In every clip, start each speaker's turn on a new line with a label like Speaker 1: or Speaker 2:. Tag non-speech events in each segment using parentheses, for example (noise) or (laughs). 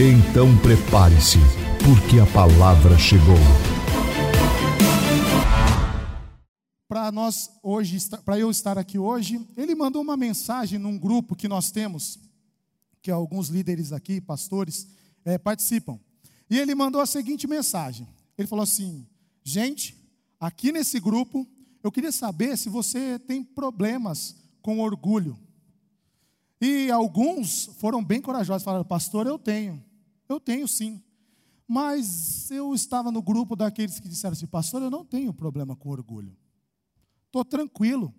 Speaker 1: Então prepare-se, porque a palavra chegou.
Speaker 2: Para nós hoje, para eu estar aqui hoje, ele mandou uma mensagem num grupo que nós temos, que alguns líderes aqui, pastores, é, participam. E ele mandou a seguinte mensagem: ele falou assim, gente, aqui nesse grupo, eu queria saber se você tem problemas com orgulho. E alguns foram bem corajosos, falaram, pastor, eu tenho. Eu tenho sim. Mas eu estava no grupo daqueles que disseram assim, pastor, eu não tenho problema com orgulho. Estou tranquilo.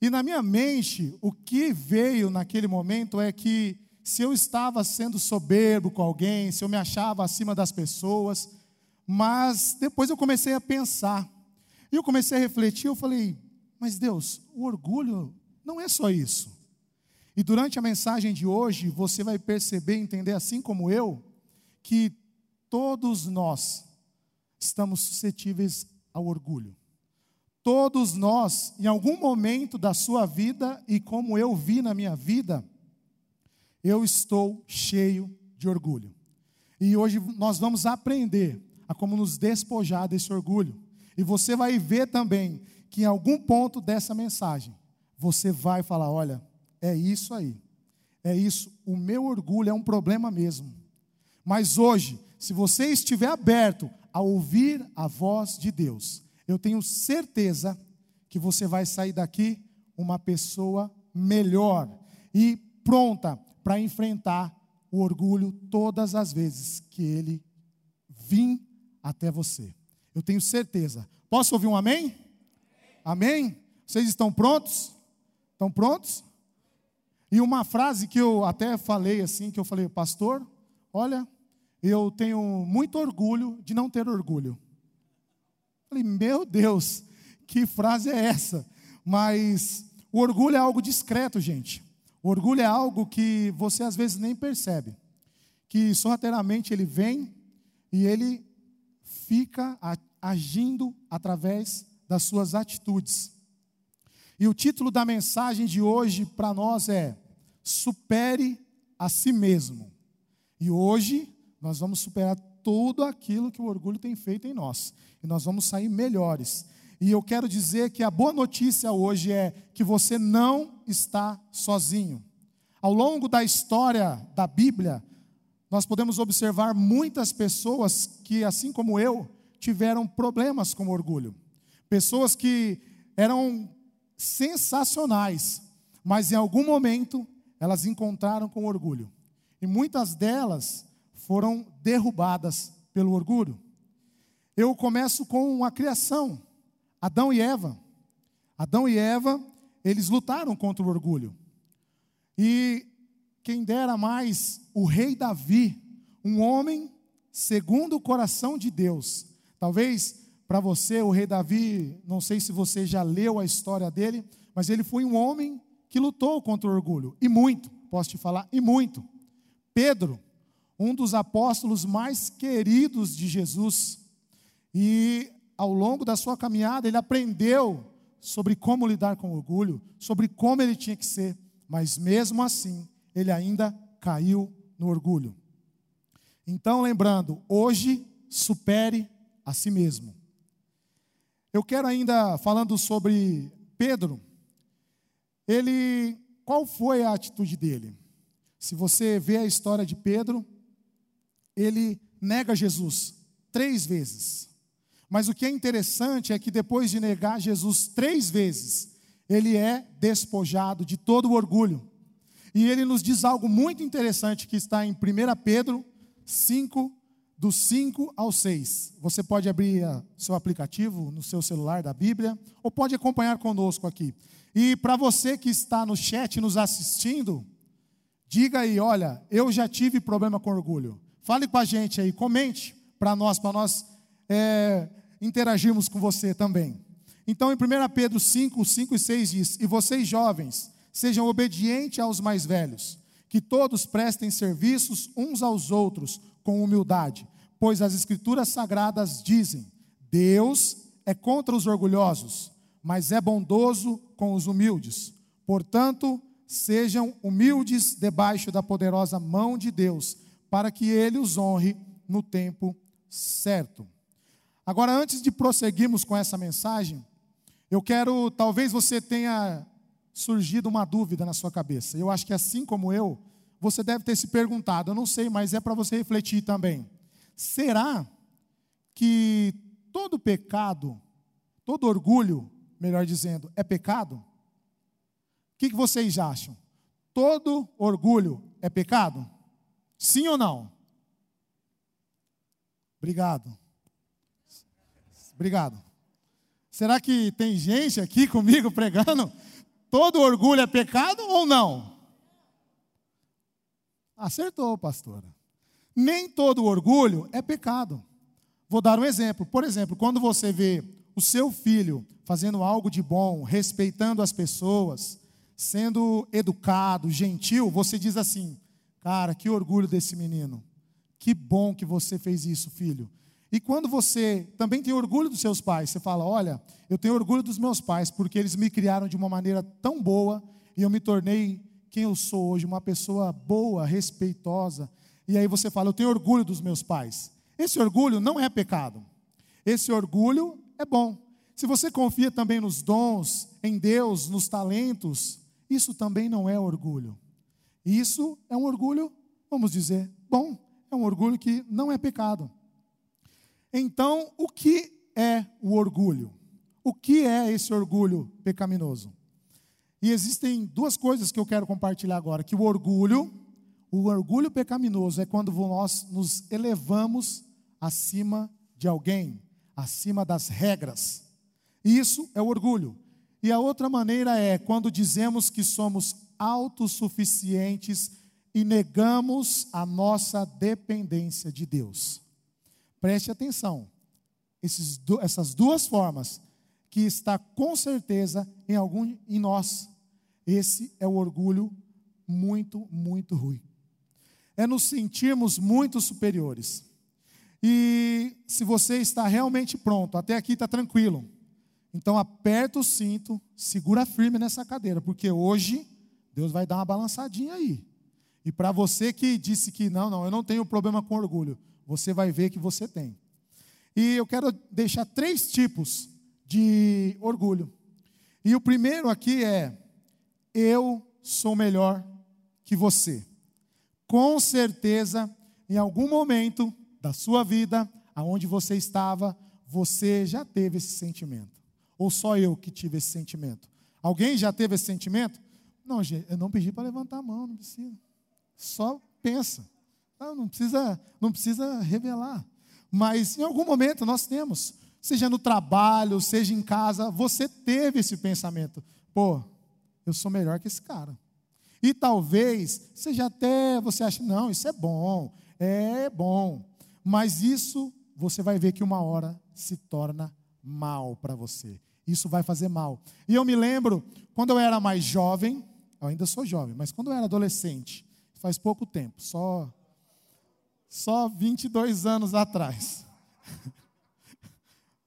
Speaker 2: E na minha mente, o que veio naquele momento é que se eu estava sendo soberbo com alguém, se eu me achava acima das pessoas, mas depois eu comecei a pensar. E eu comecei a refletir, eu falei, mas Deus, o orgulho não é só isso. E durante a mensagem de hoje, você vai perceber, entender assim como eu, que todos nós estamos suscetíveis ao orgulho. Todos nós, em algum momento da sua vida, e como eu vi na minha vida, eu estou cheio de orgulho. E hoje nós vamos aprender a como nos despojar desse orgulho. E você vai ver também que em algum ponto dessa mensagem, você vai falar: olha, é isso aí. É isso. O meu orgulho é um problema mesmo. Mas hoje, se você estiver aberto a ouvir a voz de Deus, eu tenho certeza que você vai sair daqui uma pessoa melhor e pronta para enfrentar o orgulho todas as vezes que ele vir até você. Eu tenho certeza. Posso ouvir um amém? Amém? Vocês estão prontos? Estão prontos? E uma frase que eu até falei assim, que eu falei, pastor, olha, eu tenho muito orgulho de não ter orgulho. Falei, meu Deus, que frase é essa? Mas o orgulho é algo discreto, gente. O orgulho é algo que você às vezes nem percebe. Que sorrateiramente ele vem e ele fica agindo através das suas atitudes. E o título da mensagem de hoje para nós é Supere a si mesmo. E hoje nós vamos superar tudo aquilo que o orgulho tem feito em nós. E nós vamos sair melhores. E eu quero dizer que a boa notícia hoje é que você não está sozinho. Ao longo da história da Bíblia, nós podemos observar muitas pessoas que, assim como eu, tiveram problemas com orgulho. Pessoas que eram sensacionais, mas em algum momento elas encontraram com orgulho. E muitas delas foram derrubadas pelo orgulho. Eu começo com a criação. Adão e Eva. Adão e Eva, eles lutaram contra o orgulho. E quem dera mais o rei Davi, um homem segundo o coração de Deus. Talvez para você, o rei Davi, não sei se você já leu a história dele, mas ele foi um homem que lutou contra o orgulho, e muito, posso te falar, e muito. Pedro, um dos apóstolos mais queridos de Jesus, e ao longo da sua caminhada, ele aprendeu sobre como lidar com orgulho, sobre como ele tinha que ser, mas mesmo assim, ele ainda caiu no orgulho. Então, lembrando, hoje supere a si mesmo. Eu quero ainda falando sobre Pedro, ele qual foi a atitude dele? Se você vê a história de Pedro, ele nega Jesus três vezes. Mas o que é interessante é que depois de negar Jesus três vezes, ele é despojado de todo o orgulho. E ele nos diz algo muito interessante que está em 1 Pedro 5, do 5 ao 6. Você pode abrir seu aplicativo no seu celular da Bíblia, ou pode acompanhar conosco aqui. E para você que está no chat nos assistindo, diga aí: olha, eu já tive problema com orgulho. Fale com a gente aí, comente para nós, para nós é, interagirmos com você também. Então, em 1 Pedro 5, 5 e 6 diz: E vocês jovens, sejam obedientes aos mais velhos, que todos prestem serviços uns aos outros com humildade, pois as Escrituras sagradas dizem: Deus é contra os orgulhosos, mas é bondoso com os humildes. Portanto, sejam humildes debaixo da poderosa mão de Deus, para que ele os honre no tempo certo. Agora, antes de prosseguirmos com essa mensagem, eu quero, talvez você tenha surgido uma dúvida na sua cabeça. Eu acho que assim como eu, você deve ter se perguntado, eu não sei, mas é para você refletir também. Será que todo pecado, todo orgulho, melhor dizendo, é pecado? O que, vocês acham? Todo orgulho é pecado? Sim ou não? Obrigado. Obrigado. Será que tem gente aqui comigo pregando? Todo orgulho é pecado ou não? Acertou, pastora. Nem todo orgulho é pecado. Vou dar um exemplo. Por exemplo, quando você vê o seu filho fazendo algo de bom, respeitando as pessoas, sendo educado, gentil, você diz assim: Cara, que orgulho desse menino. Que bom que você fez isso, filho. E quando você também tem orgulho dos seus pais, você fala: Olha, eu tenho orgulho dos meus pais, porque eles me criaram de uma maneira tão boa e eu me tornei quem eu sou hoje, uma pessoa boa, respeitosa. E aí você fala: Eu tenho orgulho dos meus pais. Esse orgulho não é pecado. Esse orgulho é bom. Se você confia também nos dons, em Deus, nos talentos, isso também não é orgulho. Isso é um orgulho, vamos dizer, bom. É um orgulho que não é pecado. Então, o que é o orgulho? O que é esse orgulho pecaminoso? E existem duas coisas que eu quero compartilhar agora, que o orgulho, o orgulho pecaminoso é quando nós nos elevamos acima de alguém, acima das regras. Isso é o orgulho. E a outra maneira é quando dizemos que somos autossuficientes e negamos a nossa dependência de Deus. Preste atenção. Essas duas formas que está com certeza em algum em nós. Esse é o orgulho muito, muito ruim. É nos sentirmos muito superiores. E se você está realmente pronto, até aqui está tranquilo. Então aperta o cinto, segura firme nessa cadeira, porque hoje Deus vai dar uma balançadinha aí. E para você que disse que não, não, eu não tenho problema com orgulho, você vai ver que você tem. E eu quero deixar três tipos de orgulho. E o primeiro aqui é: eu sou melhor que você. Com certeza, em algum momento da sua vida, aonde você estava, você já teve esse sentimento. Ou só eu que tive esse sentimento? Alguém já teve esse sentimento? Não, gente, eu não pedi para levantar a mão, não precisa. Só pensa. Não, não precisa, não precisa revelar. Mas em algum momento nós temos, seja no trabalho, seja em casa, você teve esse pensamento: pô, eu sou melhor que esse cara. E talvez seja até você acha, não, isso é bom, é bom. Mas isso você vai ver que uma hora se torna mal para você. Isso vai fazer mal. E eu me lembro, quando eu era mais jovem, eu ainda sou jovem, mas quando eu era adolescente, faz pouco tempo, só só 22 anos atrás. (laughs)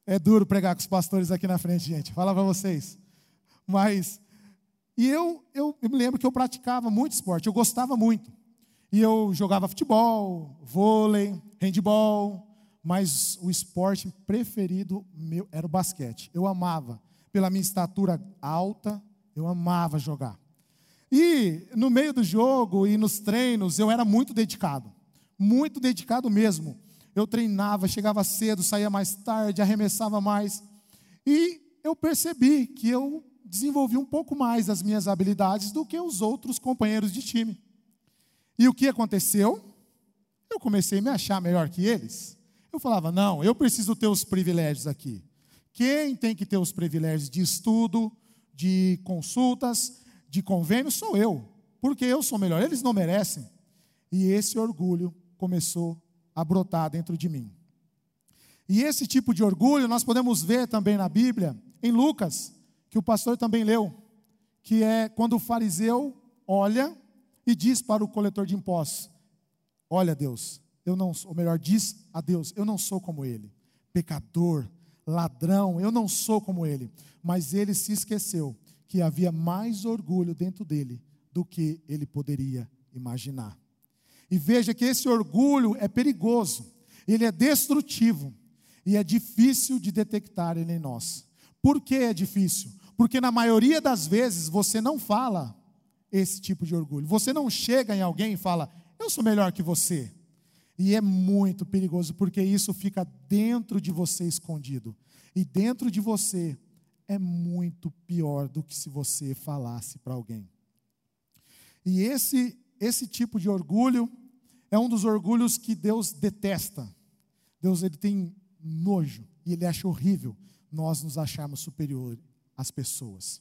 Speaker 2: É duro pregar com os pastores aqui na frente, gente. Fala para vocês. Mas, e eu, eu, eu me lembro que eu praticava muito esporte, eu gostava muito. E eu jogava futebol, vôlei, handball, mas o esporte preferido meu era o basquete. Eu amava. Pela minha estatura alta, eu amava jogar. E no meio do jogo e nos treinos, eu era muito dedicado muito dedicado mesmo. Eu treinava, chegava cedo, saía mais tarde, arremessava mais. E eu percebi que eu desenvolvi um pouco mais as minhas habilidades do que os outros companheiros de time. E o que aconteceu? Eu comecei a me achar melhor que eles. Eu falava, não, eu preciso ter os privilégios aqui. Quem tem que ter os privilégios de estudo, de consultas, de convênio, sou eu. Porque eu sou melhor. Eles não merecem. E esse orgulho começou a brotar dentro de mim. E esse tipo de orgulho nós podemos ver também na Bíblia, em Lucas, que o pastor também leu, que é quando o fariseu olha e diz para o coletor de impostos: Olha, Deus, eu não, ou melhor, diz a Deus: Eu não sou como ele, pecador, ladrão, eu não sou como ele. Mas ele se esqueceu que havia mais orgulho dentro dele do que ele poderia imaginar. E veja que esse orgulho é perigoso, ele é destrutivo e é difícil de detectar ele em nós. Por que é difícil? Porque na maioria das vezes você não fala esse tipo de orgulho. Você não chega em alguém e fala, eu sou melhor que você. E é muito perigoso, porque isso fica dentro de você escondido. E dentro de você é muito pior do que se você falasse para alguém. E esse, esse tipo de orgulho é um dos orgulhos que Deus detesta. Deus ele tem nojo e ele acha horrível nós nos acharmos superiores às pessoas.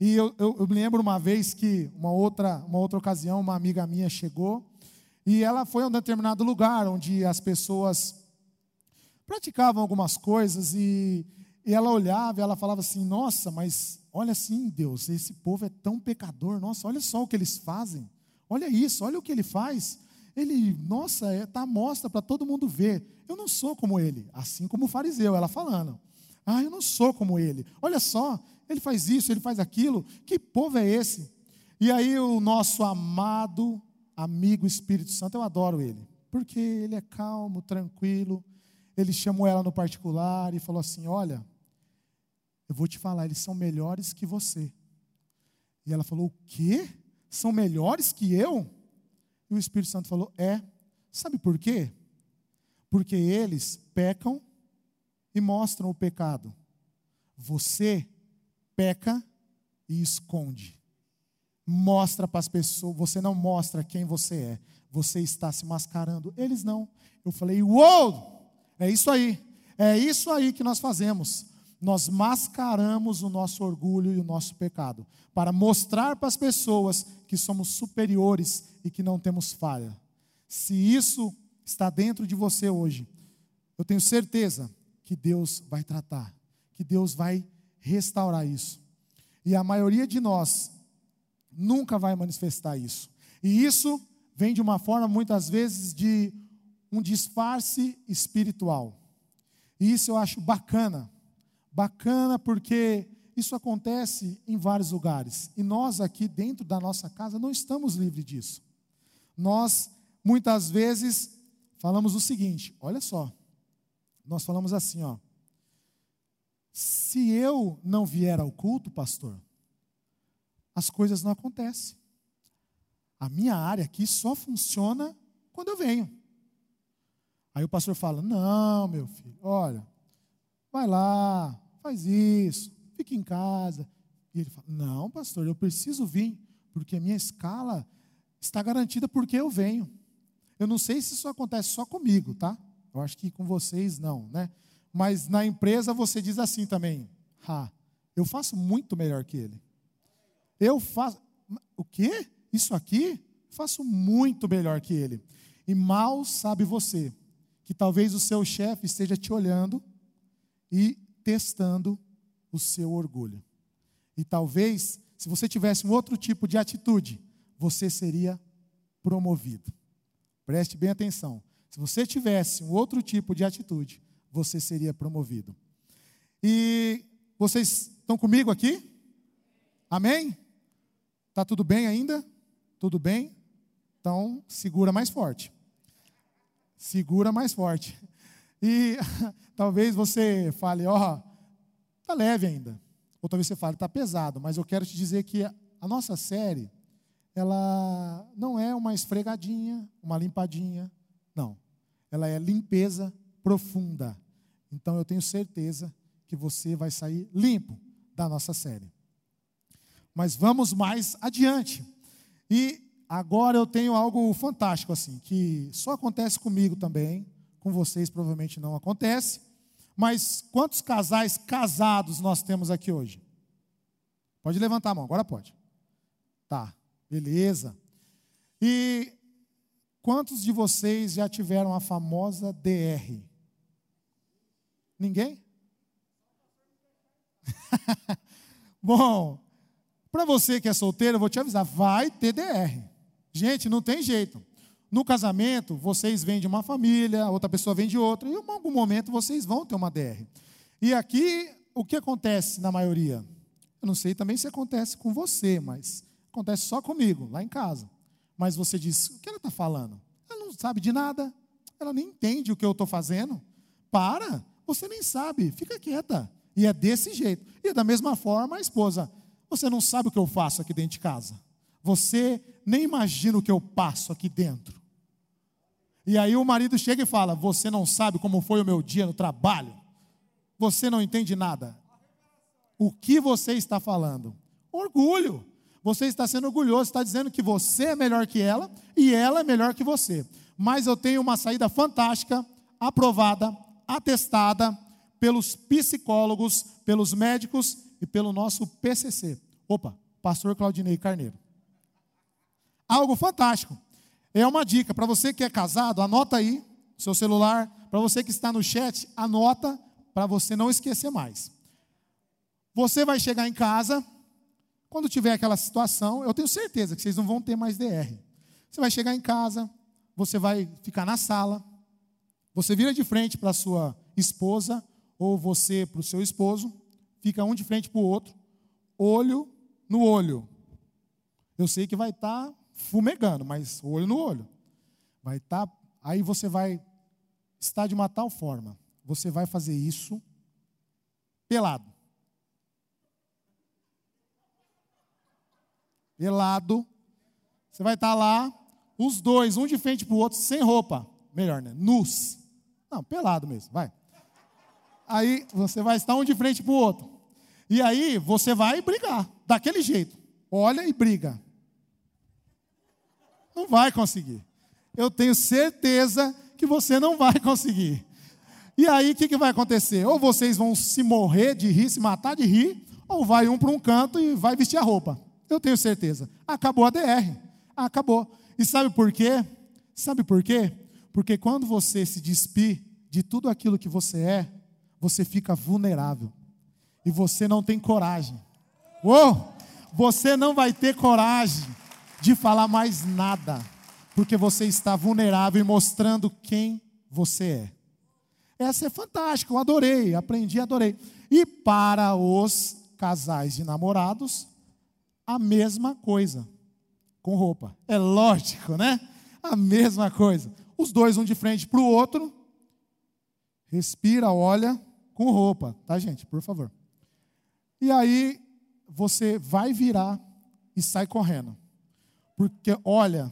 Speaker 2: E eu, eu, eu, me lembro uma vez que, uma outra, uma outra ocasião, uma amiga minha chegou e ela foi a um determinado lugar onde as pessoas praticavam algumas coisas e, e ela olhava e ela falava assim: Nossa, mas olha assim, Deus, esse povo é tão pecador, nossa, olha só o que eles fazem, olha isso, olha o que ele faz. Ele, nossa, é, tá mostra para todo mundo ver. Eu não sou como ele, assim como o fariseu, ela falando. Ah, eu não sou como ele. Olha só, ele faz isso, ele faz aquilo. Que povo é esse? E aí o nosso amado amigo Espírito Santo, eu adoro ele, porque ele é calmo, tranquilo. Ele chamou ela no particular e falou assim: Olha, eu vou te falar, eles são melhores que você. E ela falou: O quê? São melhores que eu? E o Espírito Santo falou: É. Sabe por quê? Porque eles pecam e mostram o pecado. Você peca e esconde. Mostra para as pessoas, você não mostra quem você é. Você está se mascarando. Eles não. Eu falei: "Uou! É isso aí. É isso aí que nós fazemos. Nós mascaramos o nosso orgulho e o nosso pecado para mostrar para as pessoas que somos superiores e que não temos falha. Se isso está dentro de você hoje, eu tenho certeza que Deus vai tratar, que Deus vai restaurar isso. E a maioria de nós nunca vai manifestar isso. E isso vem de uma forma, muitas vezes, de um disfarce espiritual. E isso eu acho bacana. Bacana porque isso acontece em vários lugares. E nós aqui dentro da nossa casa não estamos livres disso. Nós, muitas vezes, falamos o seguinte: olha só, nós falamos assim, ó. Se eu não vier ao culto, pastor, as coisas não acontecem. A minha área aqui só funciona quando eu venho. Aí o pastor fala: Não, meu filho, olha, vai lá, faz isso, fique em casa. E ele fala: Não, pastor, eu preciso vir, porque a minha escala está garantida porque eu venho. Eu não sei se isso acontece só comigo, tá? Eu acho que com vocês não, né? Mas na empresa você diz assim também: Ha, eu faço muito melhor que ele. Eu faço. O quê? Isso aqui? Faço muito melhor que ele. E mal sabe você que talvez o seu chefe esteja te olhando e testando o seu orgulho. E talvez, se você tivesse um outro tipo de atitude, você seria promovido. Preste bem atenção. Se você tivesse um outro tipo de atitude, você seria promovido. E vocês estão comigo aqui? Amém? Tá tudo bem ainda? Tudo bem? Então, segura mais forte. Segura mais forte. E (laughs) talvez você fale, ó, oh, tá leve ainda. Ou talvez você fale, tá pesado, mas eu quero te dizer que a nossa série, ela não é uma esfregadinha, uma limpadinha, não. Ela é limpeza profunda. Então eu tenho certeza que você vai sair limpo da nossa série. Mas vamos mais adiante. E agora eu tenho algo fantástico assim, que só acontece comigo também, com vocês provavelmente não acontece. Mas quantos casais casados nós temos aqui hoje? Pode levantar a mão, agora pode. Tá, beleza. E Quantos de vocês já tiveram a famosa DR? Ninguém? (laughs) Bom, para você que é solteiro, eu vou te avisar, vai ter DR. Gente, não tem jeito. No casamento, vocês vêm de uma família, outra pessoa vem de outra, e em algum momento vocês vão ter uma DR. E aqui, o que acontece na maioria? Eu não sei também se acontece com você, mas acontece só comigo, lá em casa. Mas você diz: o que ela está falando? Ela não sabe de nada, ela nem entende o que eu estou fazendo. Para, você nem sabe, fica quieta. E é desse jeito. E da mesma forma, a esposa: você não sabe o que eu faço aqui dentro de casa. Você nem imagina o que eu passo aqui dentro. E aí o marido chega e fala: Você não sabe como foi o meu dia no trabalho. Você não entende nada. O que você está falando? Orgulho. Você está sendo orgulhoso, está dizendo que você é melhor que ela e ela é melhor que você. Mas eu tenho uma saída fantástica, aprovada, atestada pelos psicólogos, pelos médicos e pelo nosso PCC. Opa, Pastor Claudinei Carneiro. Algo fantástico. É uma dica para você que é casado, anota aí seu celular. Para você que está no chat, anota para você não esquecer mais. Você vai chegar em casa, quando tiver aquela situação, eu tenho certeza que vocês não vão ter mais DR. Você vai chegar em casa, você vai ficar na sala, você vira de frente para sua esposa, ou você para o seu esposo, fica um de frente para o outro, olho no olho. Eu sei que vai estar tá fumegando, mas olho no olho. Vai estar. Tá, aí você vai estar de uma tal forma. Você vai fazer isso pelado. pelado. Você vai estar lá, os dois, um de frente para o outro, sem roupa. Melhor, né? Nus. Não, pelado mesmo, vai. Aí você vai estar um de frente para o outro. E aí você vai brigar, daquele jeito. Olha e briga. Não vai conseguir. Eu tenho certeza que você não vai conseguir. E aí o que, que vai acontecer? Ou vocês vão se morrer de rir, se matar de rir, ou vai um para um canto e vai vestir a roupa. Eu tenho certeza. Acabou a DR. Acabou. E sabe por quê? Sabe por quê? Porque quando você se despir de tudo aquilo que você é, você fica vulnerável. E você não tem coragem. Uou! Você não vai ter coragem de falar mais nada. Porque você está vulnerável e mostrando quem você é. Essa é fantástica, eu adorei, aprendi, adorei. E para os casais de namorados, a mesma coisa com roupa. É lógico, né? A mesma coisa. Os dois, um de frente para o outro. Respira, olha, com roupa, tá, gente? Por favor. E aí, você vai virar e sai correndo. Porque, olha,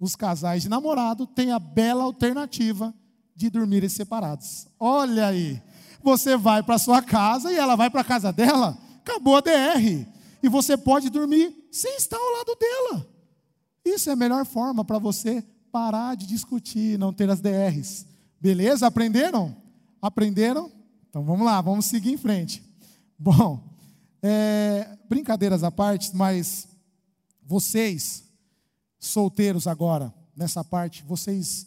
Speaker 2: os casais de namorado têm a bela alternativa de dormirem separados. Olha aí. Você vai para sua casa e ela vai para a casa dela. Acabou a DR e você pode dormir sem estar ao lado dela. Isso é a melhor forma para você parar de discutir, não ter as DRs. Beleza? Aprenderam? Aprenderam? Então vamos lá, vamos seguir em frente. Bom, é, brincadeiras à parte, mas vocês, solteiros agora, nessa parte, vocês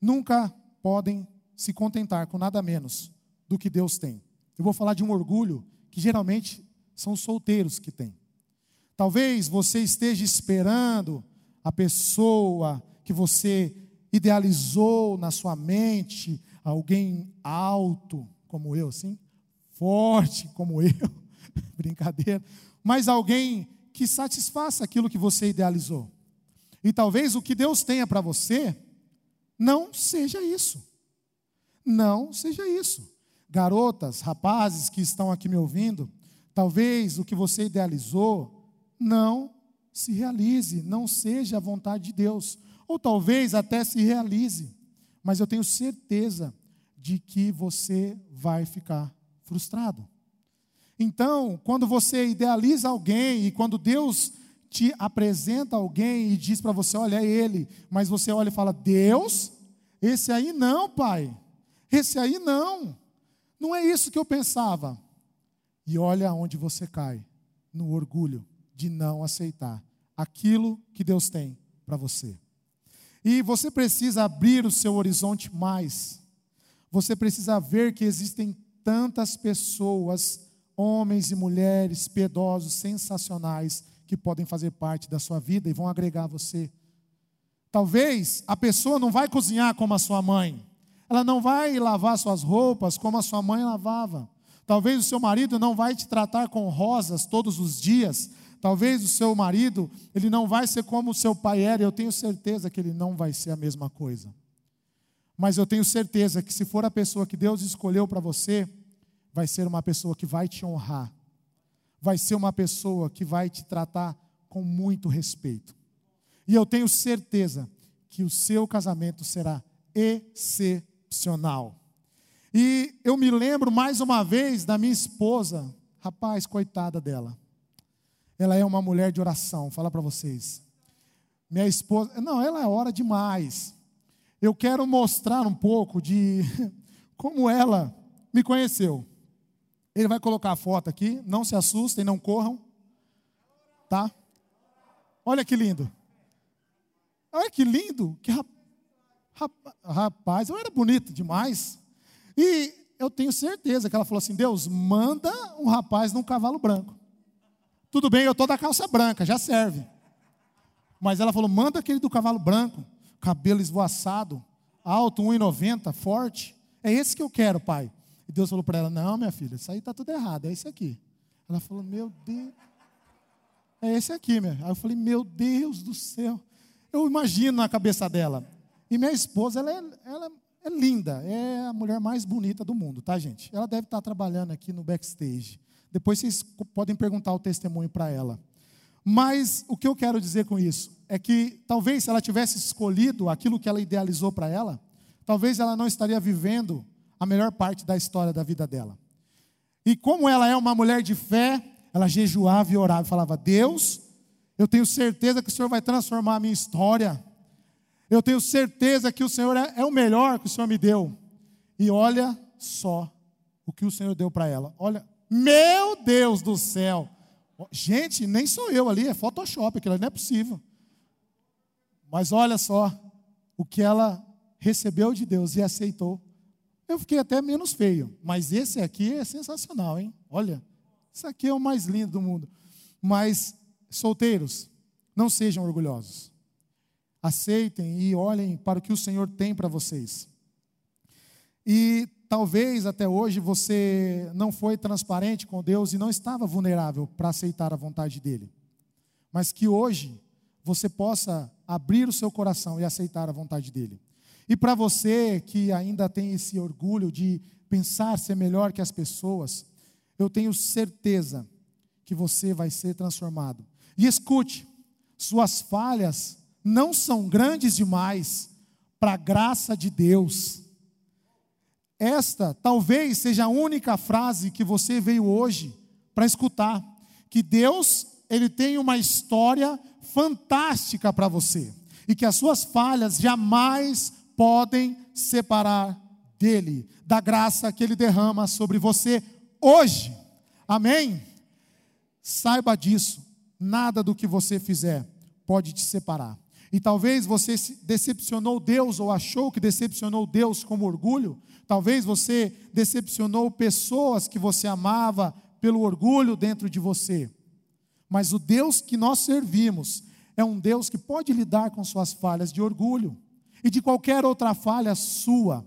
Speaker 2: nunca podem se contentar com nada menos do que Deus tem. Eu vou falar de um orgulho que geralmente são os solteiros que têm. Talvez você esteja esperando a pessoa que você idealizou na sua mente, alguém alto como eu, assim, forte como eu, (laughs) brincadeira, mas alguém que satisfaça aquilo que você idealizou. E talvez o que Deus tenha para você não seja isso. Não seja isso. Garotas, rapazes que estão aqui me ouvindo, Talvez o que você idealizou não se realize, não seja a vontade de Deus. Ou talvez até se realize, mas eu tenho certeza de que você vai ficar frustrado. Então, quando você idealiza alguém e quando Deus te apresenta alguém e diz para você, olha é ele, mas você olha e fala: "Deus, esse aí não, pai. Esse aí não. Não é isso que eu pensava. E olha onde você cai no orgulho de não aceitar aquilo que Deus tem para você. E você precisa abrir o seu horizonte mais. Você precisa ver que existem tantas pessoas, homens e mulheres piedosos, sensacionais, que podem fazer parte da sua vida e vão agregar você. Talvez a pessoa não vai cozinhar como a sua mãe, ela não vai lavar suas roupas como a sua mãe lavava. Talvez o seu marido não vai te tratar com rosas todos os dias. Talvez o seu marido, ele não vai ser como o seu pai era. Eu tenho certeza que ele não vai ser a mesma coisa. Mas eu tenho certeza que se for a pessoa que Deus escolheu para você, vai ser uma pessoa que vai te honrar. Vai ser uma pessoa que vai te tratar com muito respeito. E eu tenho certeza que o seu casamento será excepcional. E eu me lembro mais uma vez da minha esposa, rapaz, coitada dela. Ela é uma mulher de oração, fala para vocês. Minha esposa, não, ela é hora demais. Eu quero mostrar um pouco de (laughs) como ela me conheceu. Ele vai colocar a foto aqui, não se assustem, não corram. Tá? Olha que lindo. Olha que lindo. Que rapaz, eu era bonito demais. E eu tenho certeza que ela falou assim: Deus, manda um rapaz num cavalo branco. Tudo bem, eu estou da calça branca, já serve. Mas ela falou: manda aquele do cavalo branco, cabelo esvoaçado, alto, 1,90, forte. É esse que eu quero, pai. E Deus falou para ela: não, minha filha, isso aí está tudo errado, é esse aqui. Ela falou: meu Deus. É esse aqui, minha. Aí eu falei: meu Deus do céu. Eu imagino na cabeça dela. E minha esposa, ela é, ela é linda, é a mulher mais bonita do mundo, tá, gente? Ela deve estar trabalhando aqui no backstage. Depois vocês podem perguntar o testemunho para ela. Mas o que eu quero dizer com isso é que talvez se ela tivesse escolhido aquilo que ela idealizou para ela, talvez ela não estaria vivendo a melhor parte da história da vida dela. E como ela é uma mulher de fé, ela jejuava e orava e falava: Deus, eu tenho certeza que o Senhor vai transformar a minha história. Eu tenho certeza que o Senhor é, é o melhor que o Senhor me deu. E olha só o que o Senhor deu para ela. Olha, meu Deus do céu. Gente, nem sou eu ali, é Photoshop, aquilo não é possível. Mas olha só o que ela recebeu de Deus e aceitou. Eu fiquei até menos feio, mas esse aqui é sensacional, hein? Olha, isso aqui é o mais lindo do mundo. Mas solteiros, não sejam orgulhosos aceitem e olhem para o que o Senhor tem para vocês. E talvez até hoje você não foi transparente com Deus e não estava vulnerável para aceitar a vontade dEle. Mas que hoje você possa abrir o seu coração e aceitar a vontade dEle. E para você que ainda tem esse orgulho de pensar ser melhor que as pessoas, eu tenho certeza que você vai ser transformado. E escute, suas falhas não são grandes demais para a graça de Deus. Esta talvez seja a única frase que você veio hoje para escutar, que Deus, ele tem uma história fantástica para você e que as suas falhas jamais podem separar dele, da graça que ele derrama sobre você hoje. Amém? Saiba disso, nada do que você fizer pode te separar. E talvez você decepcionou Deus ou achou que decepcionou Deus como orgulho. Talvez você decepcionou pessoas que você amava pelo orgulho dentro de você. Mas o Deus que nós servimos é um Deus que pode lidar com suas falhas de orgulho e de qualquer outra falha sua.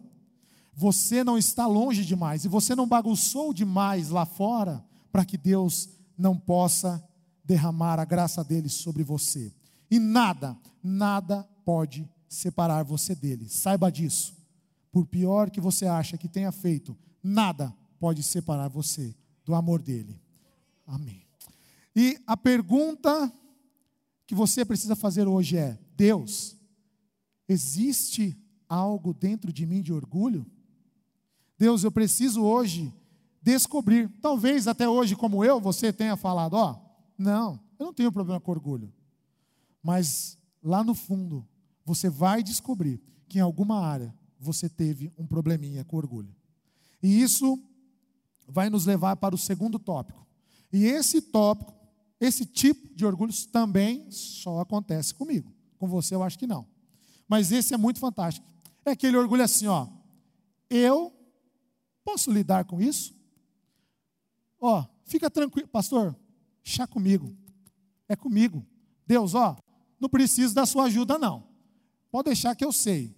Speaker 2: Você não está longe demais e você não bagunçou demais lá fora para que Deus não possa derramar a graça dele sobre você. E nada, nada pode separar você dele. Saiba disso. Por pior que você acha que tenha feito, nada pode separar você do amor dele. Amém. E a pergunta que você precisa fazer hoje é: Deus, existe algo dentro de mim de orgulho? Deus, eu preciso hoje descobrir. Talvez até hoje, como eu, você tenha falado: Ó, oh, não, eu não tenho problema com orgulho. Mas lá no fundo, você vai descobrir que em alguma área você teve um probleminha com orgulho. E isso vai nos levar para o segundo tópico. E esse tópico, esse tipo de orgulho também só acontece comigo. Com você eu acho que não. Mas esse é muito fantástico. É aquele orgulho assim, ó. Eu posso lidar com isso? Ó, fica tranquilo, pastor, chá comigo. É comigo. Deus, ó, não preciso da sua ajuda, não. Pode deixar que eu sei.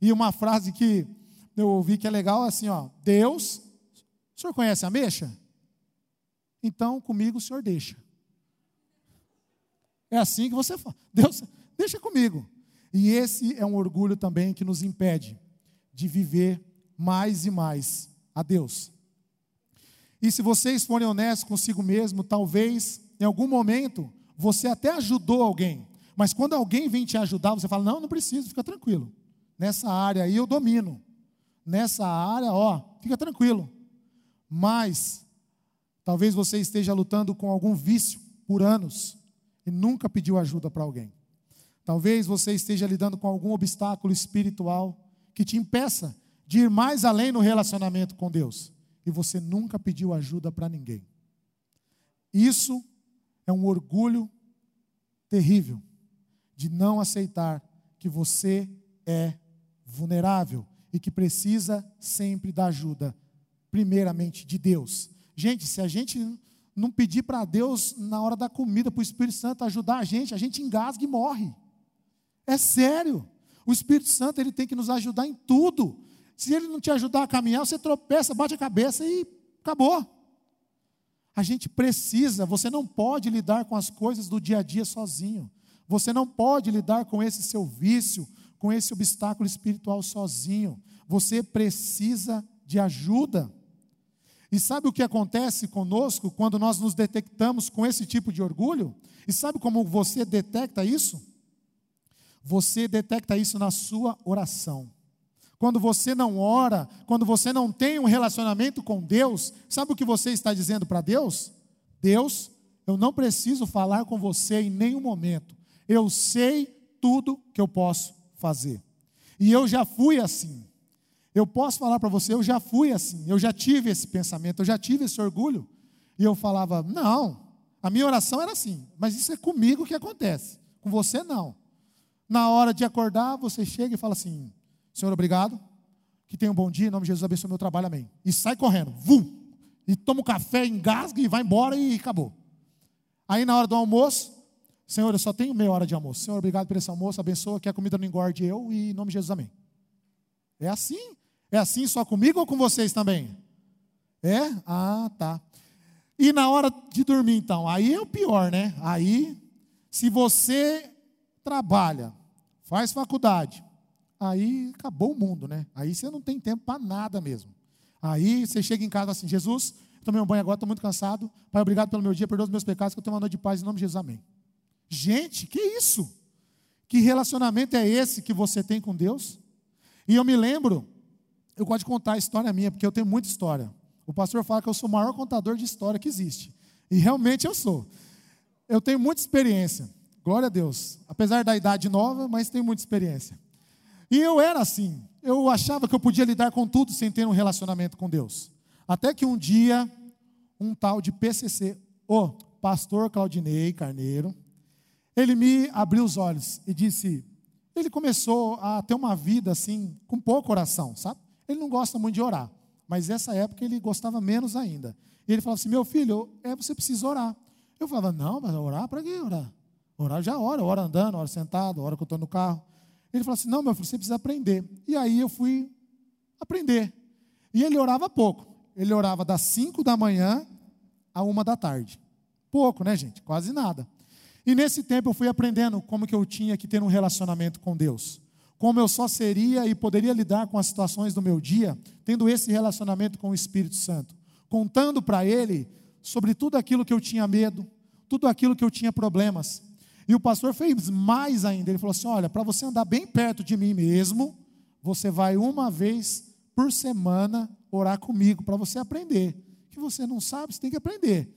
Speaker 2: E uma frase que eu ouvi que é legal é assim, ó. Deus, o senhor conhece a mexa? Então comigo o senhor deixa. É assim que você fala. Deus, deixa comigo. E esse é um orgulho também que nos impede de viver mais e mais a Deus. E se vocês forem honestos consigo mesmo, talvez em algum momento você até ajudou alguém, mas quando alguém vem te ajudar, você fala: Não, não preciso, fica tranquilo. Nessa área aí eu domino. Nessa área, ó, fica tranquilo. Mas talvez você esteja lutando com algum vício por anos e nunca pediu ajuda para alguém. Talvez você esteja lidando com algum obstáculo espiritual que te impeça de ir mais além no relacionamento com Deus e você nunca pediu ajuda para ninguém. Isso é um orgulho terrível de não aceitar que você é vulnerável e que precisa sempre da ajuda, primeiramente de Deus. Gente, se a gente não pedir para Deus na hora da comida, para o Espírito Santo ajudar a gente, a gente engasga e morre. É sério. O Espírito Santo ele tem que nos ajudar em tudo. Se ele não te ajudar a caminhar, você tropeça, bate a cabeça e acabou. A gente precisa, você não pode lidar com as coisas do dia a dia sozinho. Você não pode lidar com esse seu vício, com esse obstáculo espiritual sozinho. Você precisa de ajuda. E sabe o que acontece conosco quando nós nos detectamos com esse tipo de orgulho? E sabe como você detecta isso? Você detecta isso na sua oração. Quando você não ora, quando você não tem um relacionamento com Deus, sabe o que você está dizendo para Deus? Deus, eu não preciso falar com você em nenhum momento. Eu sei tudo que eu posso fazer. E eu já fui assim. Eu posso falar para você, eu já fui assim. Eu já tive esse pensamento, eu já tive esse orgulho. E eu falava: "Não, a minha oração era assim, mas isso é comigo que acontece. Com você não. Na hora de acordar, você chega e fala assim: Senhor, obrigado. Que tenha um bom dia, em nome de Jesus, abençoe meu trabalho, amém. E sai correndo, vum! E toma um café, engasga e vai embora e acabou. Aí na hora do almoço, Senhor, eu só tenho meia hora de almoço. Senhor, obrigado por esse almoço, abençoa, que a comida não engorde eu e em nome de Jesus, amém. É assim? É assim só comigo ou com vocês também? É? Ah, tá. E na hora de dormir, então? Aí é o pior, né? Aí, se você trabalha, faz faculdade, aí acabou o mundo, né? Aí você não tem tempo para nada mesmo. Aí você chega em casa assim, Jesus, tomei um banho agora, estou muito cansado. Pai, obrigado pelo meu dia, perdoa os meus pecados, que eu tenho uma noite de paz em nome de Jesus, amém. Gente, que isso? Que relacionamento é esse que você tem com Deus? E eu me lembro, eu gosto de contar a história minha, porque eu tenho muita história. O pastor fala que eu sou o maior contador de história que existe. E realmente eu sou. Eu tenho muita experiência. Glória a Deus. Apesar da idade nova, mas tenho muita experiência. E eu era assim. Eu achava que eu podia lidar com tudo sem ter um relacionamento com Deus. Até que um dia, um tal de PCC, o pastor Claudinei Carneiro, ele me abriu os olhos e disse: ele começou a ter uma vida assim, com pouca oração, sabe? Ele não gosta muito de orar, mas nessa época ele gostava menos ainda. E ele falava assim: meu filho, é você precisa orar. Eu falava: não, mas orar para que orar? Orar já ora, ora andando, ora sentado, ora que eu estou no carro. Ele falou assim: Não, meu filho, você precisa aprender. E aí eu fui aprender. E ele orava pouco. Ele orava das 5 da manhã a uma da tarde. Pouco, né, gente? Quase nada. E nesse tempo eu fui aprendendo como que eu tinha que ter um relacionamento com Deus. Como eu só seria e poderia lidar com as situações do meu dia, tendo esse relacionamento com o Espírito Santo. Contando para Ele sobre tudo aquilo que eu tinha medo, tudo aquilo que eu tinha problemas. E o pastor fez mais ainda. Ele falou assim: Olha, para você andar bem perto de mim mesmo, você vai uma vez por semana orar comigo, para você aprender. Que você não sabe, você tem que aprender.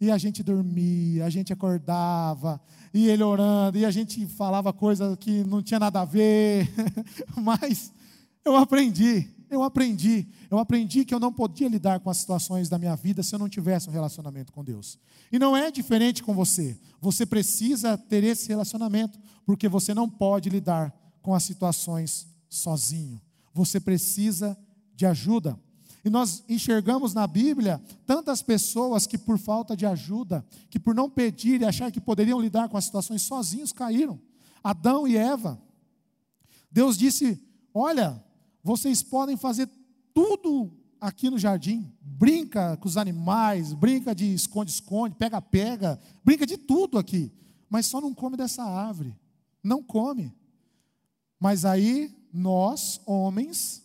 Speaker 2: E a gente dormia, a gente acordava, e ele orando, e a gente falava coisas que não tinha nada a ver, (laughs) mas eu aprendi, eu aprendi, eu aprendi que eu não podia lidar com as situações da minha vida se eu não tivesse um relacionamento com Deus. E não é diferente com você. Você precisa ter esse relacionamento, porque você não pode lidar com as situações sozinho. Você precisa de ajuda. E nós enxergamos na Bíblia tantas pessoas que, por falta de ajuda, que por não pedir e achar que poderiam lidar com as situações sozinhos, caíram. Adão e Eva. Deus disse: Olha, vocês podem fazer tudo aqui no jardim. Brinca com os animais, brinca de esconde-esconde, pega-pega, brinca de tudo aqui. Mas só não come dessa árvore. Não come. Mas aí, nós, homens,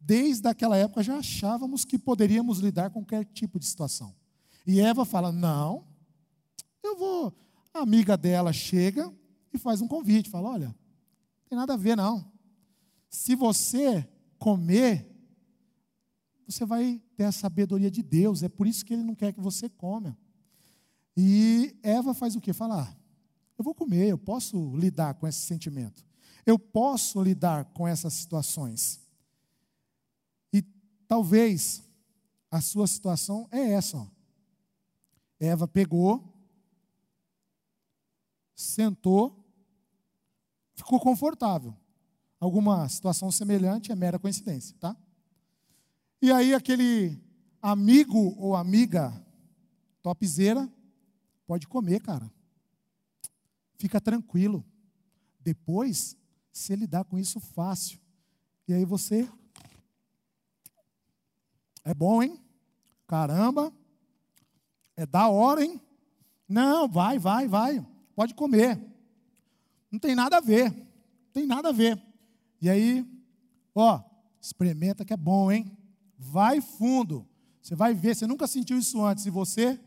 Speaker 2: desde aquela época já achávamos que poderíamos lidar com qualquer tipo de situação. E Eva fala: Não, eu vou. A amiga dela chega e faz um convite: fala, Olha, não tem nada a ver, não. Se você comer, você vai ter a sabedoria de Deus, é por isso que ele não quer que você coma. E Eva faz o que? Fala: ah, Eu vou comer, eu posso lidar com esse sentimento, eu posso lidar com essas situações. Talvez a sua situação é essa. Ó. Eva pegou, sentou, ficou confortável. Alguma situação semelhante é mera coincidência, tá? E aí aquele amigo ou amiga topzeira pode comer, cara. Fica tranquilo. Depois, você lidar com isso fácil. E aí você é bom, hein? Caramba. É da hora, hein? Não, vai, vai, vai. Pode comer. Não tem nada a ver. Não tem nada a ver. E aí, ó, experimenta que é bom, hein? Vai fundo. Você vai ver, você nunca sentiu isso antes. E você?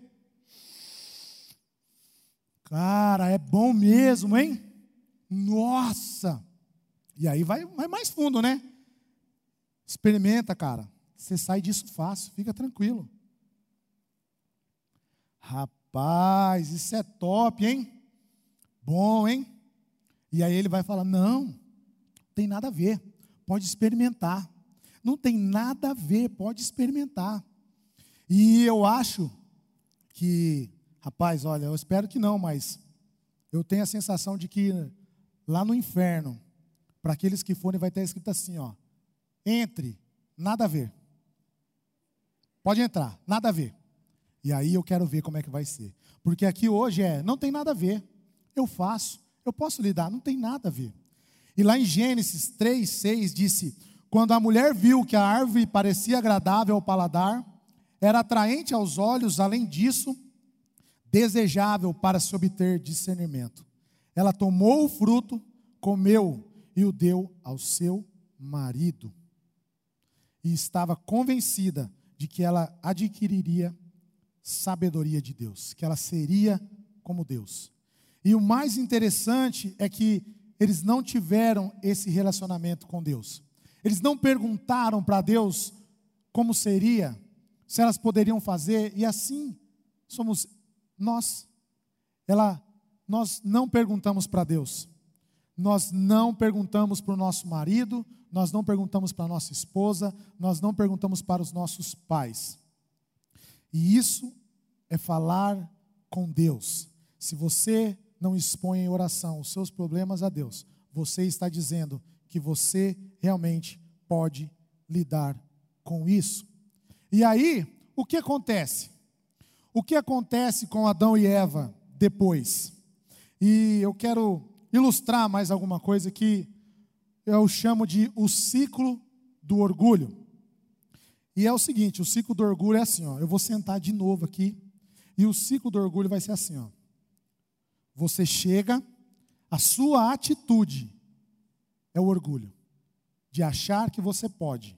Speaker 2: Cara, é bom mesmo, hein? Nossa! E aí vai, vai mais fundo, né? Experimenta, cara. Você sai disso fácil, fica tranquilo. Rapaz, isso é top, hein? Bom, hein? E aí ele vai falar: não, tem nada a ver, pode experimentar. Não tem nada a ver, pode experimentar. E eu acho que, rapaz, olha, eu espero que não, mas eu tenho a sensação de que lá no inferno, para aqueles que forem, vai estar escrito assim: ó, entre, nada a ver. Pode entrar, nada a ver. E aí eu quero ver como é que vai ser. Porque aqui hoje é, não tem nada a ver. Eu faço, eu posso lidar, não tem nada a ver. E lá em Gênesis 3, 6 disse: Quando a mulher viu que a árvore parecia agradável ao paladar, era atraente aos olhos, além disso, desejável para se obter discernimento. Ela tomou o fruto, comeu e o deu ao seu marido. E estava convencida de que ela adquiriria sabedoria de Deus, que ela seria como Deus. E o mais interessante é que eles não tiveram esse relacionamento com Deus. Eles não perguntaram para Deus como seria, se elas poderiam fazer, e assim somos nós. Ela, nós não perguntamos para Deus. Nós não perguntamos para o nosso marido, nós não perguntamos para a nossa esposa, nós não perguntamos para os nossos pais. E isso é falar com Deus. Se você não expõe em oração os seus problemas a Deus, você está dizendo que você realmente pode lidar com isso. E aí, o que acontece? O que acontece com Adão e Eva depois? E eu quero ilustrar mais alguma coisa que eu chamo de o ciclo do orgulho. E é o seguinte, o ciclo do orgulho é assim, ó, eu vou sentar de novo aqui, e o ciclo do orgulho vai ser assim, ó. Você chega, a sua atitude é o orgulho, de achar que você pode.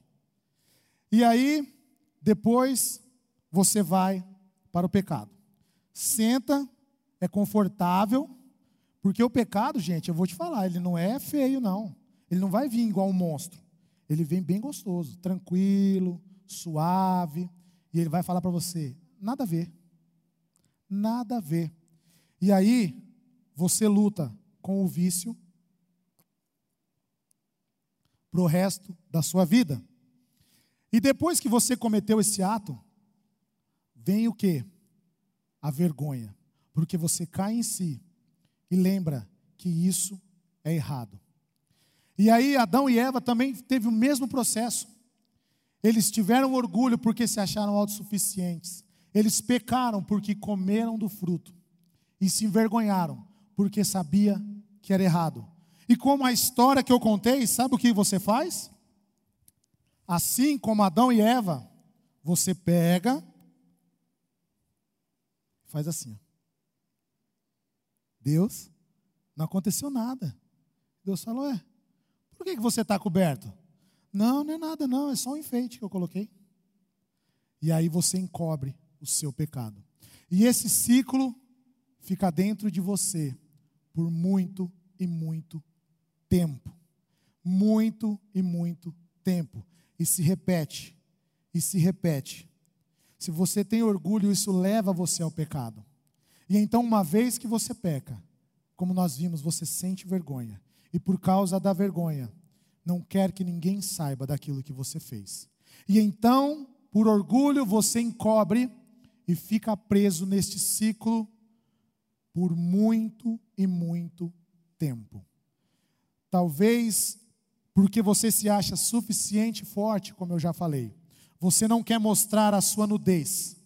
Speaker 2: E aí, depois, você vai para o pecado. Senta, é confortável, porque o pecado, gente, eu vou te falar, ele não é feio, não. Ele não vai vir igual um monstro. Ele vem bem gostoso, tranquilo, suave. E ele vai falar para você: nada a ver. Nada a ver. E aí, você luta com o vício para o resto da sua vida. E depois que você cometeu esse ato, vem o que? A vergonha. Porque você cai em si e lembra que isso é errado. E aí Adão e Eva também teve o mesmo processo. Eles tiveram orgulho porque se acharam autossuficientes. Eles pecaram porque comeram do fruto e se envergonharam porque sabia que era errado. E como a história que eu contei, sabe o que você faz? Assim como Adão e Eva, você pega, faz assim. Deus, não aconteceu nada. Deus falou: é, por que, que você está coberto? Não, não é nada, não, é só um enfeite que eu coloquei. E aí você encobre o seu pecado. E esse ciclo fica dentro de você por muito e muito tempo. Muito e muito tempo. E se repete, e se repete. Se você tem orgulho, isso leva você ao pecado. E então, uma vez que você peca, como nós vimos, você sente vergonha. E por causa da vergonha, não quer que ninguém saiba daquilo que você fez. E então, por orgulho, você encobre e fica preso neste ciclo por muito e muito tempo. Talvez porque você se acha suficiente forte, como eu já falei. Você não quer mostrar a sua nudez.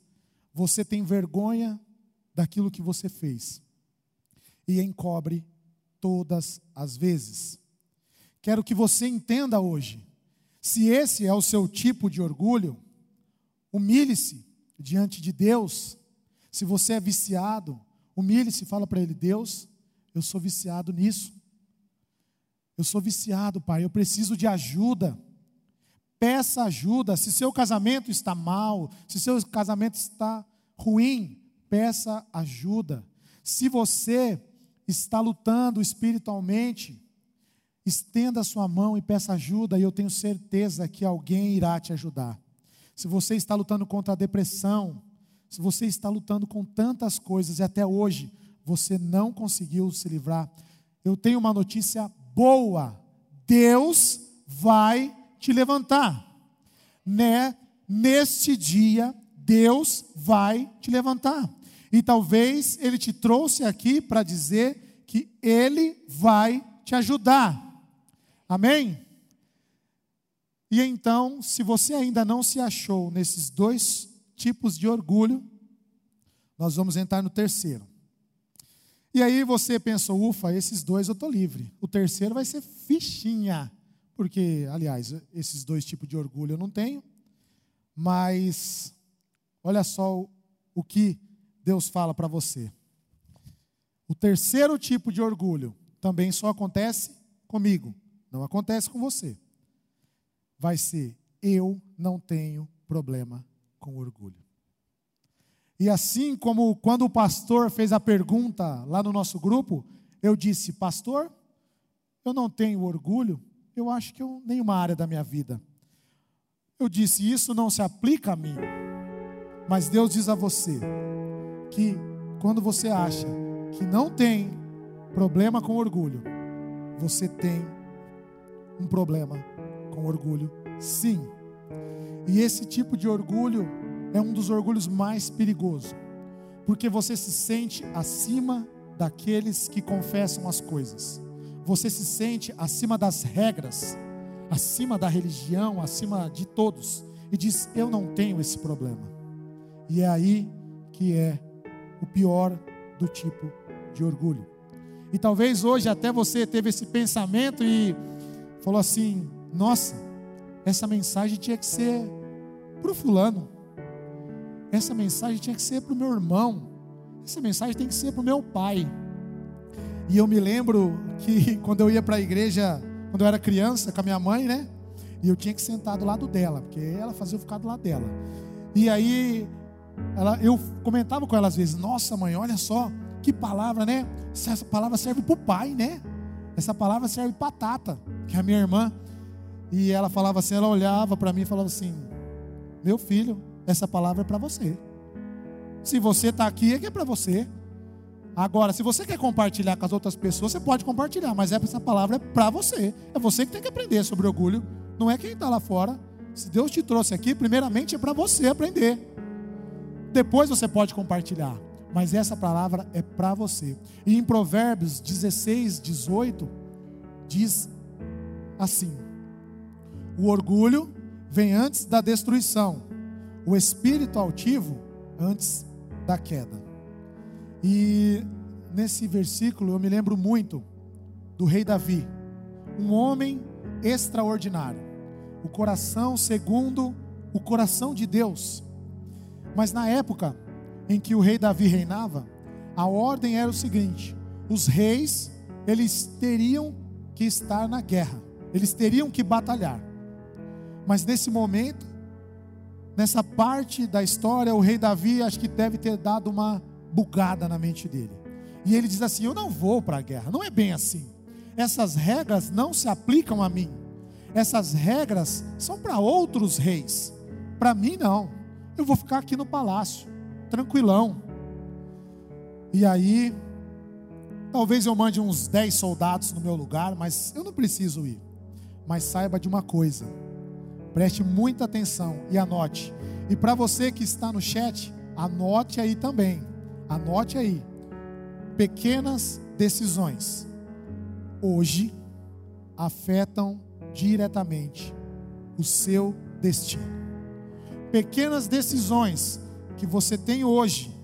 Speaker 2: Você tem vergonha daquilo que você fez. E encobre todas as vezes. Quero que você entenda hoje. Se esse é o seu tipo de orgulho, humilhe-se diante de Deus. Se você é viciado, Humilhe-se fala para ele: Deus, eu sou viciado nisso. Eu sou viciado, pai, eu preciso de ajuda. Peça ajuda. Se seu casamento está mal, se seu casamento está ruim, peça ajuda. Se você está lutando espiritualmente, estenda a sua mão e peça ajuda, e eu tenho certeza que alguém irá te ajudar. Se você está lutando contra a depressão, se você está lutando com tantas coisas e até hoje você não conseguiu se livrar, eu tenho uma notícia boa. Deus vai te levantar. Né? Neste dia, Deus vai te levantar. E talvez ele te trouxe aqui para dizer que ele vai te ajudar. Amém? E então, se você ainda não se achou nesses dois tipos de orgulho, nós vamos entrar no terceiro. E aí você pensou, ufa, esses dois eu estou livre. O terceiro vai ser fichinha. Porque, aliás, esses dois tipos de orgulho eu não tenho. Mas, olha só o, que Deus fala para você. O terceiro tipo de orgulho também só acontece comigo, não acontece com você. Vai ser: eu não tenho problema com orgulho. E assim como quando o pastor fez a pergunta lá no nosso grupo, eu disse: Pastor, eu não tenho orgulho, eu acho que eu, nenhuma área da minha vida. Eu disse: Isso não se aplica a mim. Mas Deus diz a você que quando você acha que não tem problema com orgulho, você tem um problema com orgulho, sim. E esse tipo de orgulho é um dos orgulhos mais perigosos, porque você se sente acima daqueles que confessam as coisas, você se sente acima das regras, acima da religião, acima de todos, e diz: Eu não tenho esse problema. E é aí que é o pior do tipo de orgulho. E talvez hoje até você teve esse pensamento e falou assim: Nossa, essa mensagem tinha que ser para o fulano. Essa mensagem tinha que ser para o meu irmão. Essa mensagem tem que ser para o meu pai. E eu me lembro que (laughs) quando eu ia para a igreja, quando eu era criança, com a minha mãe, né? E eu tinha que sentar do lado dela, porque ela fazia eu ficar do lado dela. E aí, ela, eu comentava com ela às vezes: Nossa, mãe, olha só, que palavra, né? Essa palavra serve para o pai, né? Essa palavra serve para Tata, que é a minha irmã. E ela falava assim: ela olhava para mim e falava assim: Meu filho, essa palavra é para você. Se você está aqui, é que é para você. Agora, se você quer compartilhar com as outras pessoas, você pode compartilhar, mas essa palavra é para você. É você que tem que aprender sobre orgulho, não é quem está lá fora. Se Deus te trouxe aqui, primeiramente é para você aprender. Depois você pode compartilhar, mas essa palavra é para você. E em Provérbios 16, 18, diz assim: o orgulho vem antes da destruição, o espírito altivo antes da queda. E nesse versículo eu me lembro muito do rei Davi, um homem extraordinário, o coração segundo o coração de Deus. Mas na época em que o rei Davi reinava, a ordem era o seguinte: os reis, eles teriam que estar na guerra, eles teriam que batalhar. Mas nesse momento, nessa parte da história, o rei Davi acho que deve ter dado uma bugada na mente dele. E ele diz assim: Eu não vou para a guerra, não é bem assim. Essas regras não se aplicam a mim. Essas regras são para outros reis. Para mim, não. Eu vou ficar aqui no palácio, tranquilão. E aí, talvez eu mande uns 10 soldados no meu lugar, mas eu não preciso ir. Mas saiba de uma coisa, preste muita atenção e anote. E para você que está no chat, anote aí também. Anote aí. Pequenas decisões hoje afetam diretamente o seu destino. Pequenas decisões que você tem hoje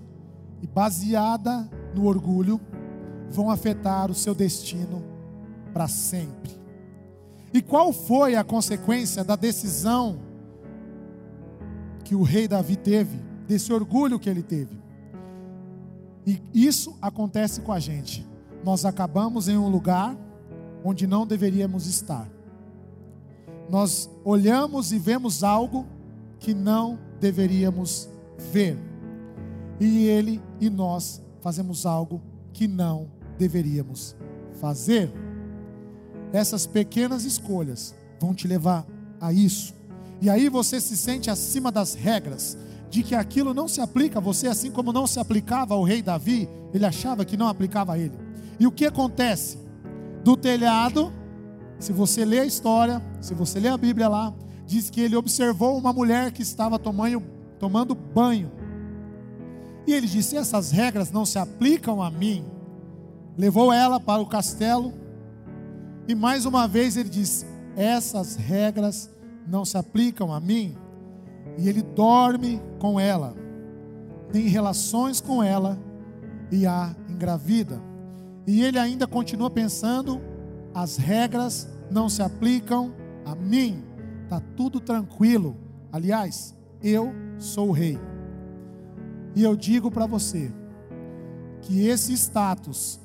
Speaker 2: e baseada no orgulho vão afetar o seu destino para sempre. E qual foi a consequência da decisão que o rei Davi teve, desse orgulho que ele teve? E isso acontece com a gente. Nós acabamos em um lugar onde não deveríamos estar. Nós olhamos e vemos algo que não deveríamos ver. E ele e nós fazemos algo que não deveríamos fazer. Essas pequenas escolhas vão te levar a isso. E aí você se sente acima das regras, de que aquilo não se aplica a você, assim como não se aplicava ao rei Davi, ele achava que não aplicava a ele. E o que acontece? do telhado, se você ler a história, se você ler a Bíblia lá, diz que ele observou uma mulher que estava tomando, tomando banho. E ele disse: Essas regras não se aplicam a mim. Levou ela para o castelo. E mais uma vez ele disse: Essas regras não se aplicam a mim. E ele dorme com ela, tem relações com ela e a engravida. E ele ainda continua pensando: as regras não se aplicam a mim. Tá tudo tranquilo. Aliás, eu sou o rei. E eu digo para você que esse status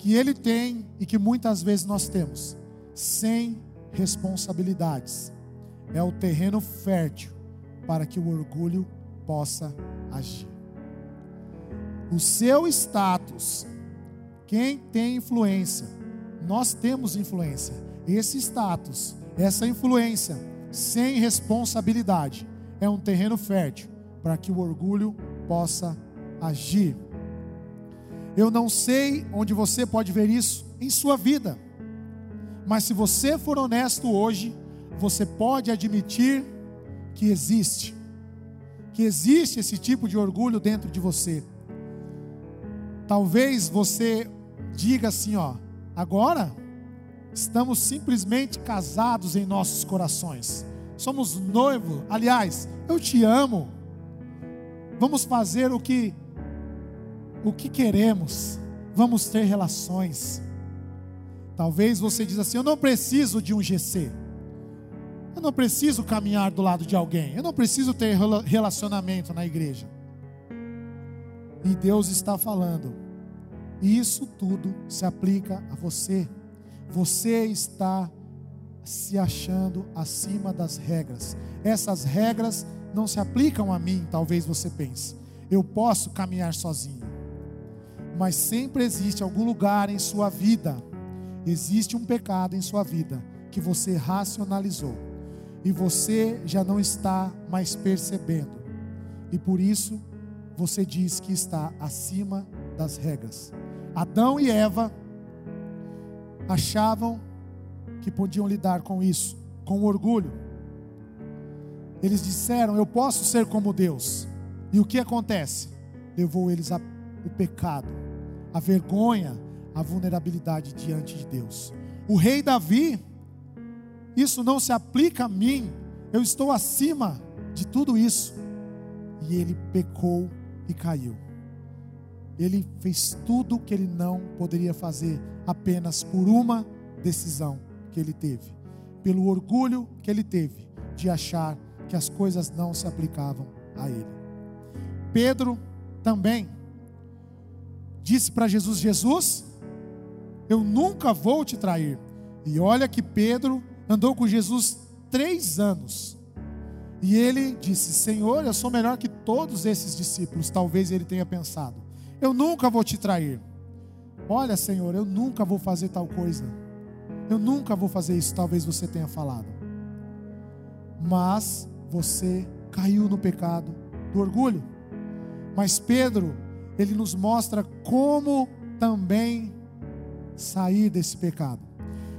Speaker 2: que ele tem e que muitas vezes nós temos, sem responsabilidades, é o terreno fértil para que o orgulho possa agir. O seu status quem tem influência? Nós temos influência. Esse status, essa influência, sem responsabilidade, é um terreno fértil para que o orgulho possa agir. Eu não sei onde você pode ver isso em sua vida, mas se você for honesto hoje, você pode admitir que existe, que existe esse tipo de orgulho dentro de você. Talvez você diga assim, ó, agora estamos simplesmente casados em nossos corações. Somos noivo, aliás, eu te amo. Vamos fazer o que o que queremos. Vamos ter relações. Talvez você diz assim: eu não preciso de um GC. Eu não preciso caminhar do lado de alguém. Eu não preciso ter relacionamento na igreja. E Deus está falando: isso tudo se aplica a você. Você está se achando acima das regras. Essas regras não se aplicam a mim, talvez você pense. Eu posso caminhar sozinho. Mas sempre existe algum lugar em sua vida, existe um pecado em sua vida que você racionalizou e você já não está mais percebendo. E por isso você diz que está acima das regras. Adão e Eva achavam que podiam lidar com isso, com orgulho. Eles disseram: Eu posso ser como Deus. E o que acontece? Levou eles ao pecado, a vergonha, a vulnerabilidade diante de Deus. O rei Davi isso não se aplica a mim, eu estou acima de tudo isso. E ele pecou e caiu. Ele fez tudo o que ele não poderia fazer apenas por uma decisão que ele teve, pelo orgulho que ele teve de achar que as coisas não se aplicavam a ele. Pedro também disse para Jesus: Jesus, eu nunca vou te trair. E olha que Pedro andou com Jesus três anos. E ele disse: Senhor, eu sou melhor que todos esses discípulos. Talvez ele tenha pensado: Eu nunca vou te trair. Olha, Senhor, eu nunca vou fazer tal coisa. Eu nunca vou fazer isso. Talvez você tenha falado. Mas você caiu no pecado do orgulho. Mas Pedro, ele nos mostra como também sair desse pecado.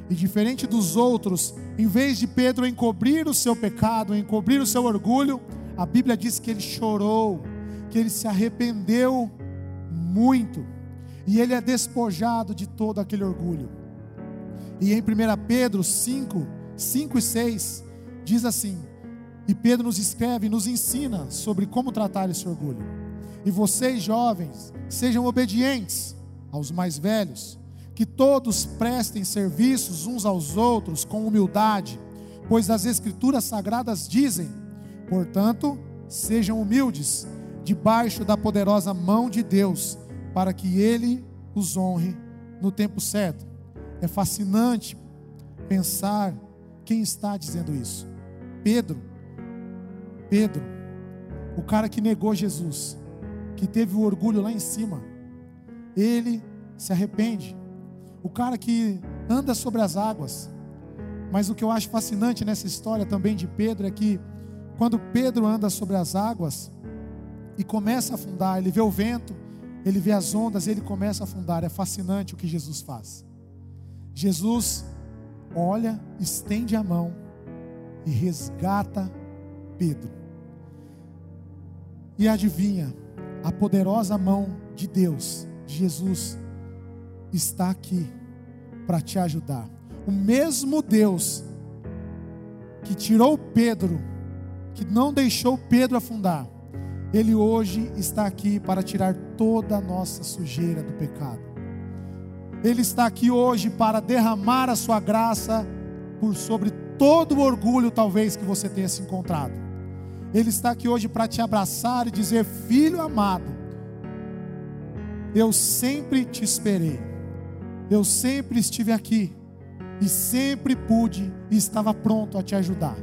Speaker 2: E diferente dos outros, em vez de Pedro encobrir o seu pecado, encobrir o seu orgulho, a Bíblia diz que ele chorou, que ele se arrependeu muito, e ele é despojado de todo aquele orgulho. E em 1 Pedro 5, 5 e 6, diz assim: E Pedro nos escreve, nos ensina sobre como tratar esse orgulho. E vocês, jovens, sejam obedientes aos mais velhos que todos prestem serviços uns aos outros com humildade, pois as Escrituras sagradas dizem: portanto, sejam humildes, debaixo da poderosa mão de Deus, para que Ele os honre no tempo certo. É fascinante pensar quem está dizendo isso. Pedro, Pedro, o cara que negou Jesus, que teve o orgulho lá em cima, ele se arrepende, o cara que anda sobre as águas. Mas o que eu acho fascinante nessa história também de Pedro é que quando Pedro anda sobre as águas e começa a afundar, ele vê o vento, ele vê as ondas, ele começa a afundar. É fascinante o que Jesus faz. Jesus olha, estende a mão e resgata Pedro. E adivinha, a poderosa mão de Deus, de Jesus, está aqui para te ajudar. O mesmo Deus que tirou Pedro, que não deixou Pedro afundar, ele hoje está aqui para tirar toda a nossa sujeira do pecado. Ele está aqui hoje para derramar a sua graça por sobre todo o orgulho, talvez, que você tenha se encontrado. Ele está aqui hoje para te abraçar e dizer: Filho amado, eu sempre te esperei eu sempre estive aqui e sempre pude e estava pronto a te ajudar.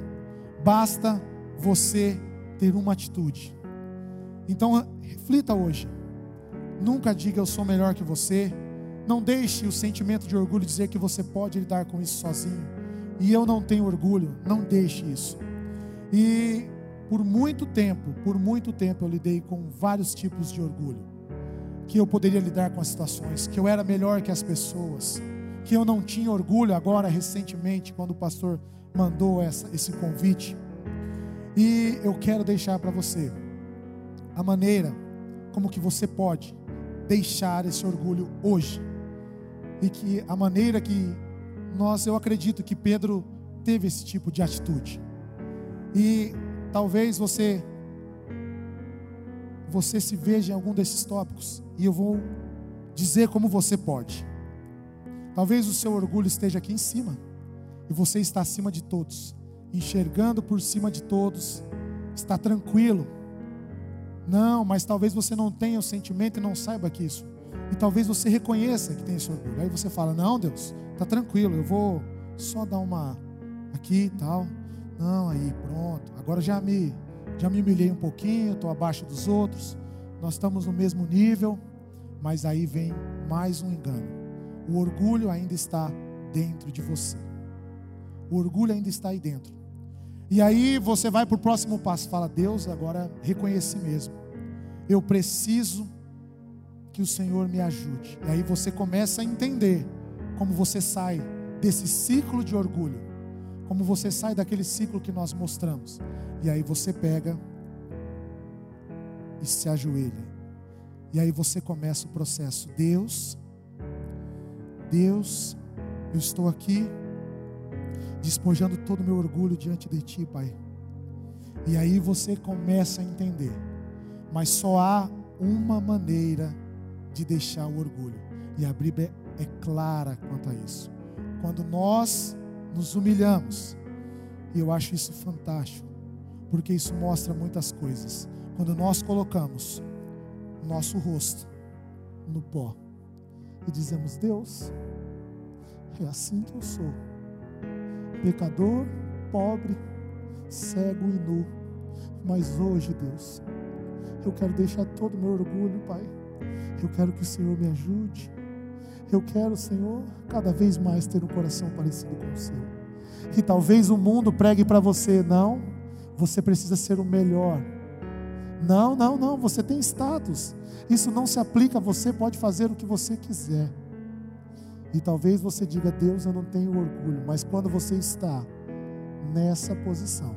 Speaker 2: Basta você ter uma atitude. Então, reflita hoje. Nunca diga eu sou melhor que você. Não deixe o sentimento de orgulho dizer que você pode lidar com isso sozinho. E eu não tenho orgulho. Não deixe isso. E por muito tempo, por muito tempo eu lidei com vários tipos de orgulho que eu poderia lidar com as situações, que eu era melhor que as pessoas, que eu não tinha orgulho agora recentemente quando o pastor mandou essa, esse convite. E eu quero deixar para você a maneira como que você pode deixar esse orgulho hoje. E que a maneira que nós, eu acredito que Pedro teve esse tipo de atitude. E talvez você você se veja em algum desses tópicos e eu vou dizer como você pode. Talvez o seu orgulho esteja aqui em cima e você está acima de todos, enxergando por cima de todos, está tranquilo. Não, mas talvez você não tenha o sentimento e não saiba que isso. E talvez você reconheça que tem esse orgulho. Aí você fala: Não, Deus, está tranquilo, eu vou só dar uma aqui e tal. Não, aí pronto. Agora já me já me humilhei um pouquinho, estou abaixo dos outros, nós estamos no mesmo nível, mas aí vem mais um engano. O orgulho ainda está dentro de você. O orgulho ainda está aí dentro. E aí você vai para o próximo passo, fala: Deus, agora reconheci mesmo. Eu preciso que o Senhor me ajude. E aí você começa a entender como você sai desse ciclo de orgulho, como você sai daquele ciclo que nós mostramos. E aí você pega e se ajoelha. E aí você começa o processo. Deus, Deus, eu estou aqui despojando todo o meu orgulho diante de Ti, Pai. E aí você começa a entender, mas só há uma maneira de deixar o orgulho, e a Bíblia é clara quanto a isso. Quando nós nos humilhamos, e eu acho isso fantástico, porque isso mostra muitas coisas. Quando nós colocamos nosso rosto no pó e dizemos: Deus, é assim que eu sou, pecador, pobre, cego e nu, mas hoje, Deus, eu quero deixar todo o meu orgulho, Pai. Eu quero que o Senhor me ajude. Eu quero, Senhor, cada vez mais ter um coração parecido com o seu. Que talvez o mundo pregue para você, não, você precisa ser o melhor. Não, não, não, você tem status. Isso não se aplica a você, pode fazer o que você quiser. E talvez você diga, Deus, eu não tenho orgulho, mas quando você está nessa posição,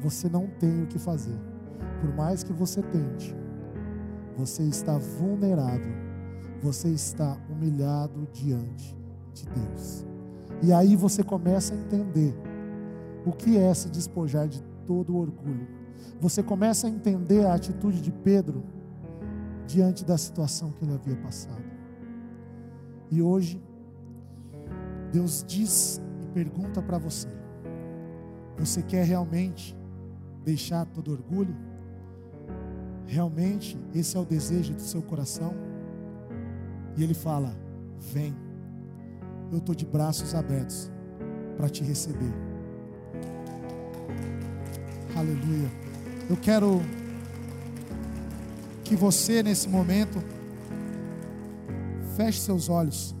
Speaker 2: você não tem o que fazer. Por mais que você tente, você está vulnerável, você está humilhado diante de Deus. E aí você começa a entender o que é se despojar de todo o orgulho. Você começa a entender a atitude de Pedro diante da situação que ele havia passado. E hoje, Deus diz e pergunta para você: você quer realmente deixar todo orgulho? Realmente esse é o desejo do seu coração? E Ele fala: vem, eu estou de braços abertos para te receber. Aleluia. Eu quero que você, nesse momento, feche seus olhos.